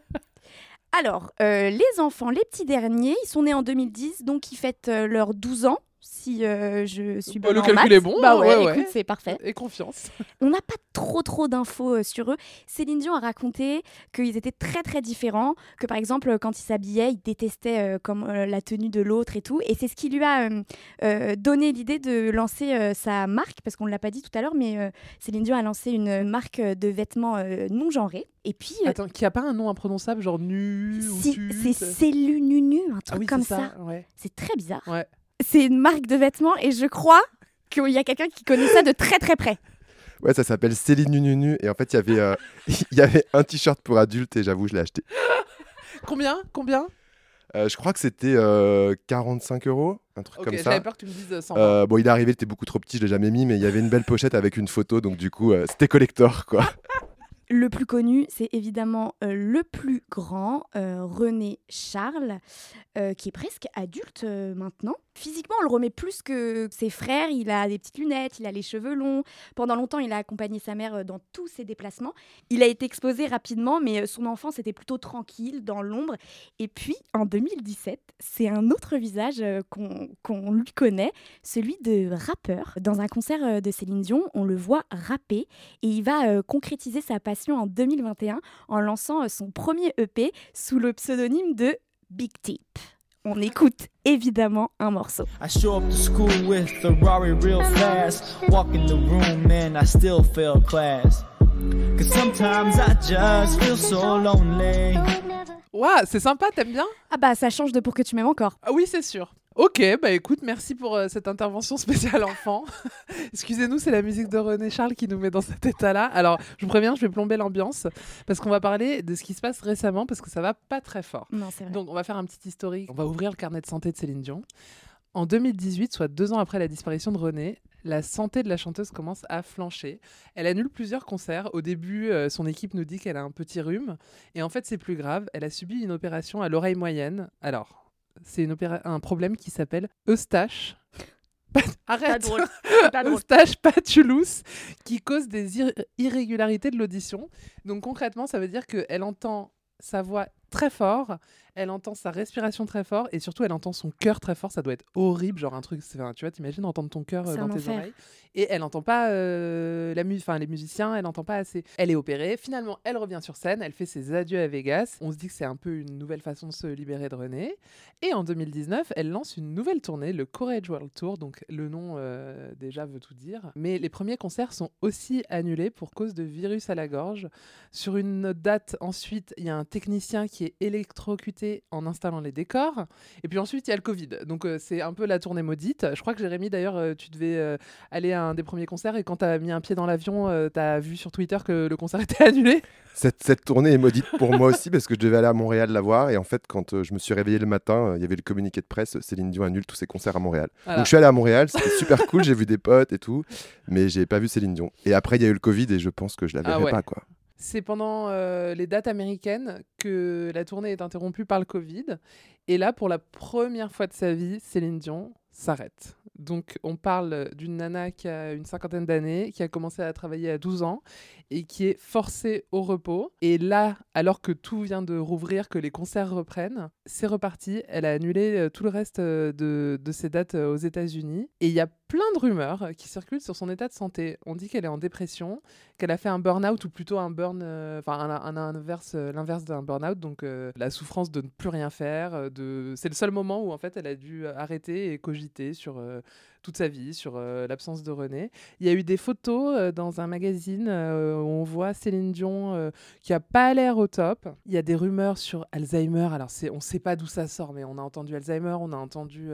Alors, euh, les enfants, les petits derniers, ils sont nés en 2010, donc ils fêtent euh, leurs 12 ans, si euh, je suis Bah, bonne le en calcul maths. est bon, Bah ouais, ouais, c'est parfait. Et confiance. (laughs) On n'a pas trop trop d'infos euh, sur eux. Céline Dion a raconté qu'ils étaient très très différents, que par exemple quand ils s'habillaient, ils détestaient euh, comme euh, la tenue de l'autre et tout. Et c'est ce qui lui a euh, euh, donné l'idée de lancer euh, sa marque, parce qu'on ne l'a pas dit tout à l'heure, mais euh, Céline Dion a lancé une marque de vêtements euh, non genrés. Et puis, euh, Attends, qui a pas un nom imprononçable, genre nu ou si- tute c'est Célu Nunu, un truc Ah oui, comme ça. ça. Ouais. C'est très bizarre. Ouais. C'est une marque de vêtements et je crois qu'il y a quelqu'un qui connaît ça de très très près. Ouais, ça s'appelle Céline Nunu. Et en fait, il y avait, euh, (laughs) il y avait un t-shirt pour adultes et j'avoue, je l'ai acheté. Combien? Combien? Euh, je crois que c'était euh, 45 euros, un truc Ok, comme j'avais ça. peur que tu me dises euh, 100. Euh, bon, il est arrivé, il était beaucoup trop petit, je l'ai jamais mis, mais il y avait une belle pochette avec une photo, donc du coup, euh, c'était collector, quoi. (laughs) Le plus connu, c'est évidemment euh, le plus grand, euh, René Charles, euh, qui est presque adulte euh, maintenant. Physiquement, on le remet plus que ses frères. Il a des petites lunettes, il a les cheveux longs. Pendant longtemps, il a accompagné sa mère euh, dans tous ses déplacements. Il a été exposé rapidement, mais euh, son enfance était plutôt tranquille, dans l'ombre. Et puis, en 2017, c'est un autre visage euh, qu'on lui connaît, celui de rappeur. Dans un concert de Céline Dion, on le voit rapper et il va concrétiser sa passion en 2021 en lançant son premier EP sous le pseudonyme de Big Tip. On écoute évidemment un morceau. I show up to school with a Rari real fast. Walk in the room and I still feel class. Cause sometimes I just feel so lonely. Ouah, c'est sympa, t'aimes bien? Ah bah ça change de pour que tu m'aimes encore. Ah oui, c'est sûr. Ok, bah écoute, merci pour euh, cette intervention spéciale (laughs) enfant. Excusez-nous, c'est la musique de René Charles qui nous met dans cet état-là. Alors, je vous préviens, je vais plomber l'ambiance parce qu'on va parler de ce qui se passe récemment parce que ça va pas très fort. Non, c'est vrai. Donc, on va faire un petit historique. On va ouvrir le carnet de santé de Céline Dion. En 2018, soit deux ans après la disparition de René, la santé de la chanteuse commence à flancher. Elle annule plusieurs concerts. Au début, euh, son équipe nous dit qu'elle a un petit rhume. Et en fait, c'est plus grave. Elle a subi une opération à l'oreille moyenne. Alors, c'est un problème qui s'appelle Eustache. (laughs) Arrête drôle. (laughs) Pas drôle. Eustache patulus qui cause des ir- irrégularités de l'audition. Donc concrètement, ça veut dire qu'elle entend sa voix très fort, elle entend sa respiration très fort et surtout elle entend son cœur très fort. Ça doit être horrible, genre un truc. enfin, tu vois, t'imagines entendre ton cœur euh, dans tes enfer. oreilles. Et elle n'entend pas euh, la mu- enfin les musiciens, elle n'entend pas assez. Elle est opérée. Finalement, elle revient sur scène. Elle fait ses adieux à Vegas. On se dit que c'est un peu une nouvelle façon de se libérer de René. Et en 2019, elle lance une nouvelle tournée, le Courage World Tour. Donc le nom euh, déjà veut tout dire. Mais les premiers concerts sont aussi annulés pour cause de virus à la gorge. Sur une date, ensuite, il y a un technicien qui est électrocuté en installant les décors. Et puis ensuite, il y a le Covid. Donc euh, c'est un peu la tournée maudite. Je crois que Jérémy, d'ailleurs, euh, tu devais euh, aller à un des premiers concerts et quand tu as mis un pied dans l'avion, tu as vu sur Twitter que le concert était (laughs) annulé? Cette, cette tournée est maudite pour moi aussi parce que je devais aller à Montréal la voir et en fait quand je me suis réveillé le matin, il y avait le communiqué de presse, Céline Dion annule tous ses concerts à Montréal. Voilà. Donc je suis allé à Montréal, c'était super cool, j'ai vu des potes et tout, mais j'ai pas vu Céline Dion. Et après il y a eu le Covid et je pense que je la Ah verrai ouais. pas quoi. C'est pendant euh, les dates américaines que la tournée est interrompue par le Covid. Et là, pour la première fois de sa vie, Céline Dion s'arrête. Donc, on parle d'une nana qui a une cinquantaine d'années, qui a commencé à travailler à 12 ans et qui est forcée au repos. Et là, alors que tout vient de rouvrir, que les concerts reprennent, c'est reparti. Elle a annulé euh, tout le reste euh, de, de ses dates euh, aux États-Unis. Et il y a plein de rumeurs qui circulent sur son état de santé. On dit qu'elle est en dépression, qu'elle a fait un burn-out ou plutôt un burn, enfin un, inverse, l'inverse d'un burn-out, donc la souffrance de ne plus rien faire. de... C'est le seul moment où en fait elle a dû arrêter et cogiter sur euh, toute sa vie, sur euh, l'absence de René. Il y a eu des photos euh, dans un magazine où on voit Céline Dion qui a pas l'air au top. Il y a des rumeurs sur Alzheimer. Alors on sait pas d'où ça sort, mais on a entendu Alzheimer, on a entendu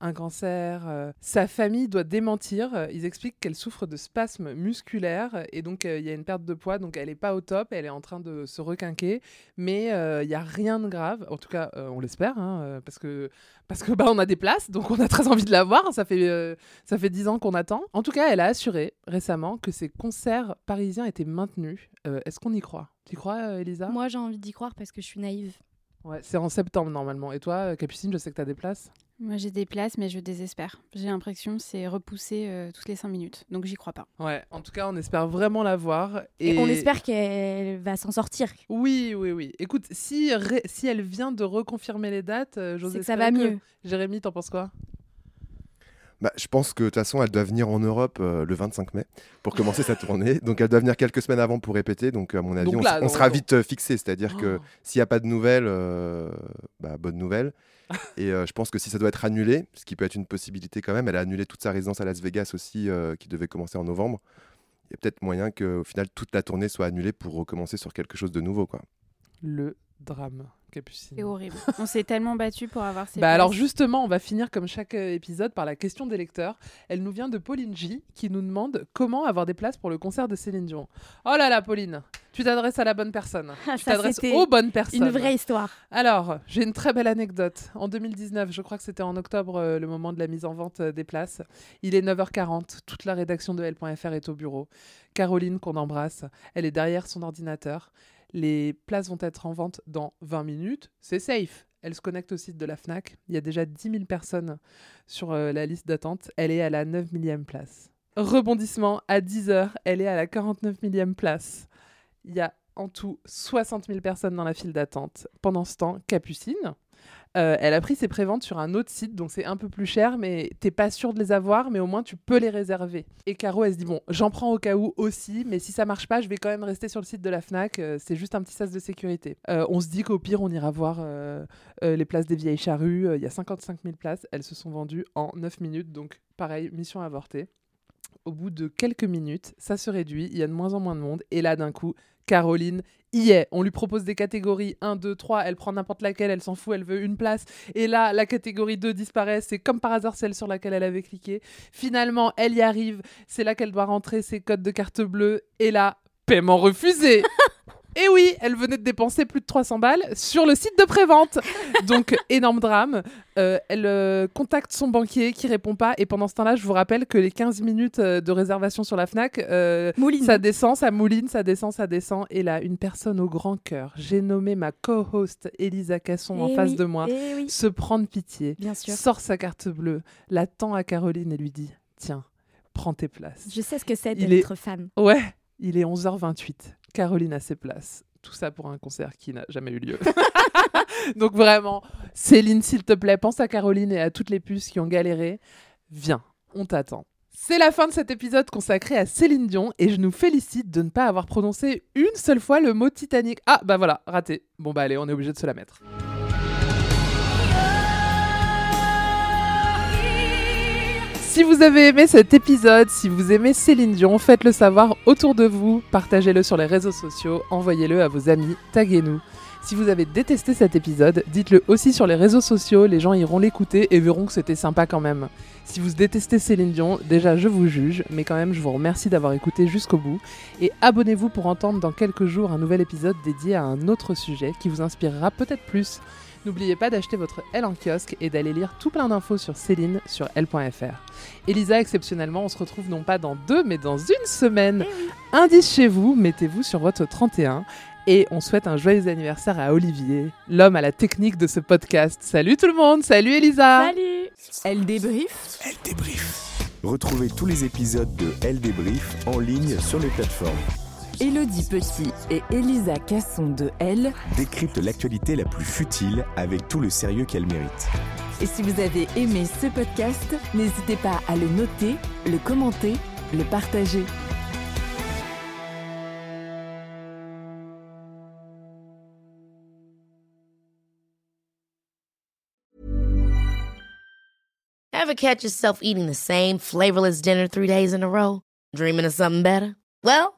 un cancer. euh. Sa famille doit démentir. Euh, Ils expliquent qu'elle souffre de spasmes musculaires et donc euh, il y a une perte de poids. Donc elle est pas au top, elle est en train de se requinquer, mais il y a rien de grave. En tout cas, on l'espère, hein, parce que parce que bah on a des places, donc on a très envie de la voir. Ça fait ça fait dix ans qu'on attend. En tout cas, elle a assuré récemment que ses concerts parisiens étaient maintenus. Est-ce qu'on y croit? Tu crois, Elisa? Moi, j'ai envie d'y croire parce que je suis naïve. Ouais, c'est en septembre normalement. Et toi, euh, Capucine, je sais que tu as des places. Moi, j'ai des places, mais je désespère. J'ai l'impression que c'est repoussé euh, toutes les cinq minutes. Donc, j'y crois pas. Ouais, en tout cas, on espère vraiment la voir. Et, on espère qu'elle va s'en sortir. Oui, oui, oui. Écoute, si, ré- si elle vient de reconfirmer les dates, euh, j'ose C'est que ça va mieux. Jérémy, t'en penses quoi? Bah, je pense que de toute façon, elle doit venir en Europe euh, le 25 mai pour commencer sa tournée. (laughs) Donc, elle doit venir quelques semaines avant pour répéter. Donc, à mon avis, Donc on, là, sera vite euh, fixé. C'est-à-dire que Oh. s'il n'y a pas de nouvelles, euh, bah, bonne nouvelle. (laughs) Et je pense que si ça doit être annulé, ce qui peut être une possibilité quand même, elle a annulé toute sa résidence à Las Vegas aussi, qui devait commencer en novembre. Il y a peut-être moyen qu'au final, toute la tournée soit annulée pour recommencer sur quelque chose de nouveau. Quoi. Le drame, Capucine. C'est horrible. on s'est tellement battu pour avoir ces Bah alors justement, on va finir comme chaque euh, épisode par la question des lecteurs. Elle nous vient de Pauline J qui nous demande comment avoir des places pour le concert de Céline Dion. Oh là là, Pauline, tu t'adresses à la bonne personne. Ah, tu t'adresses aux bonnes personnes. Une vraie histoire. Alors, j'ai une très belle anecdote. En 2019, je crois que c'était en octobre, euh, le moment de la mise en vente euh, des places. Il est 9h40, toute la rédaction de L.fr est au bureau. Caroline, qu'on embrasse, elle est derrière son ordinateur. Les places vont être en vente dans 20 minutes. C'est safe. Elle se connecte au site de la FNAC. Il y a déjà 10 000 personnes sur euh, la liste d'attente. Elle est à la 9 millième place. Rebondissement, à 10h, elle est à la 49 millième place. Il y a en tout 60 000 personnes dans la file d'attente. Pendant ce temps, Capucine, euh, elle a pris ses préventes sur un autre site, donc c'est un peu plus cher, mais t'es pas sûr de les avoir, mais au moins tu peux les réserver. Et Caro, elle se dit bon, j'en prends au cas où aussi, mais si ça marche pas, je vais quand même rester sur le site de la Fnac. euh, c'est juste un petit sas de sécurité. Euh, on se dit qu'au pire, on ira voir les places des vieilles charrues. Il y a 55 000 places, elles se sont vendues en 9 minutes, donc pareil, mission avortée. Au bout de quelques minutes, ça se réduit, il y a de moins en moins de monde, et là d'un coup, Caroline y est. On lui propose des catégories 1, 2, 3, elle prend n'importe laquelle, elle s'en fout, elle veut une place. Et là, la catégorie 2 disparaît, c'est comme par hasard celle sur laquelle elle avait cliqué. Finalement, elle y arrive, c'est là qu'elle doit rentrer ses codes de carte bleue, et là, paiement refusé (laughs) Et oui, elle venait de dépenser plus de 300 balles sur le site de prévente. Donc, (laughs) énorme drame. Euh, elle euh, contacte son banquier qui répond pas. Et pendant ce temps-là, je vous rappelle que les 15 minutes euh, de réservation sur la Fnac, ça descend, ça mouline, ça descend, ça descend. Et là, une personne au grand cœur, j'ai nommé ma co-host Elisa Casson en Eh face de moi, eh oui. se prend de pitié, Bien sûr. sort sa carte bleue, la tend à Caroline et lui dit Tiens, prends tes places. Je sais ce que c'est d'être fan. Ouais, il est 11h28. Caroline a ses places. Tout ça pour un concert qui n'a jamais eu lieu. (laughs) Donc vraiment, Céline, s'il te plaît, pense à Caroline et à toutes les puces qui ont galéré. Viens, on t'attend. C'est la fin de cet épisode consacré à Céline Dion et je nous félicite de ne pas avoir prononcé une seule fois le mot Titanic. Ah bah voilà, raté. Bon bah allez, on est obligé de se la mettre. Si vous avez aimé cet épisode, si vous aimez Céline Dion, faites-le savoir autour de vous, partagez-le sur les réseaux sociaux, envoyez-le à vos amis, taguez-nous. Si vous avez détesté cet épisode, dites-le aussi sur les réseaux sociaux, les gens iront l'écouter et verront que c'était sympa quand même. Si vous détestez Céline Dion, déjà je vous juge, mais quand même je vous remercie d'avoir écouté jusqu'au bout. Et abonnez-vous pour entendre dans quelques jours un nouvel épisode dédié à un autre sujet qui vous inspirera peut-être plus. N'oubliez pas d'acheter votre L en kiosque et d'aller lire tout plein d'infos sur Céline sur L.fr. Elisa, exceptionnellement, on se retrouve non pas dans deux, mais dans une semaine. Indice chez vous, mettez-vous sur votre 31. Et on souhaite un joyeux anniversaire à Olivier, l'homme à la technique de ce podcast. Salut tout le monde, salut Elisa Salut Elle débrief Elle débrief. Retrouvez tous les épisodes de Elle débrief en ligne sur les plateformes. Elodie Petit et Elisa Casson de Elle Décrypte l'actualité la plus futile avec tout le sérieux qu'elle mérite. Et si vous avez aimé ce podcast, n'hésitez pas à le noter, le commenter, le partager. Ever catch yourself eating the same flavorless dinner three days in a row? Dreaming of something better? Well,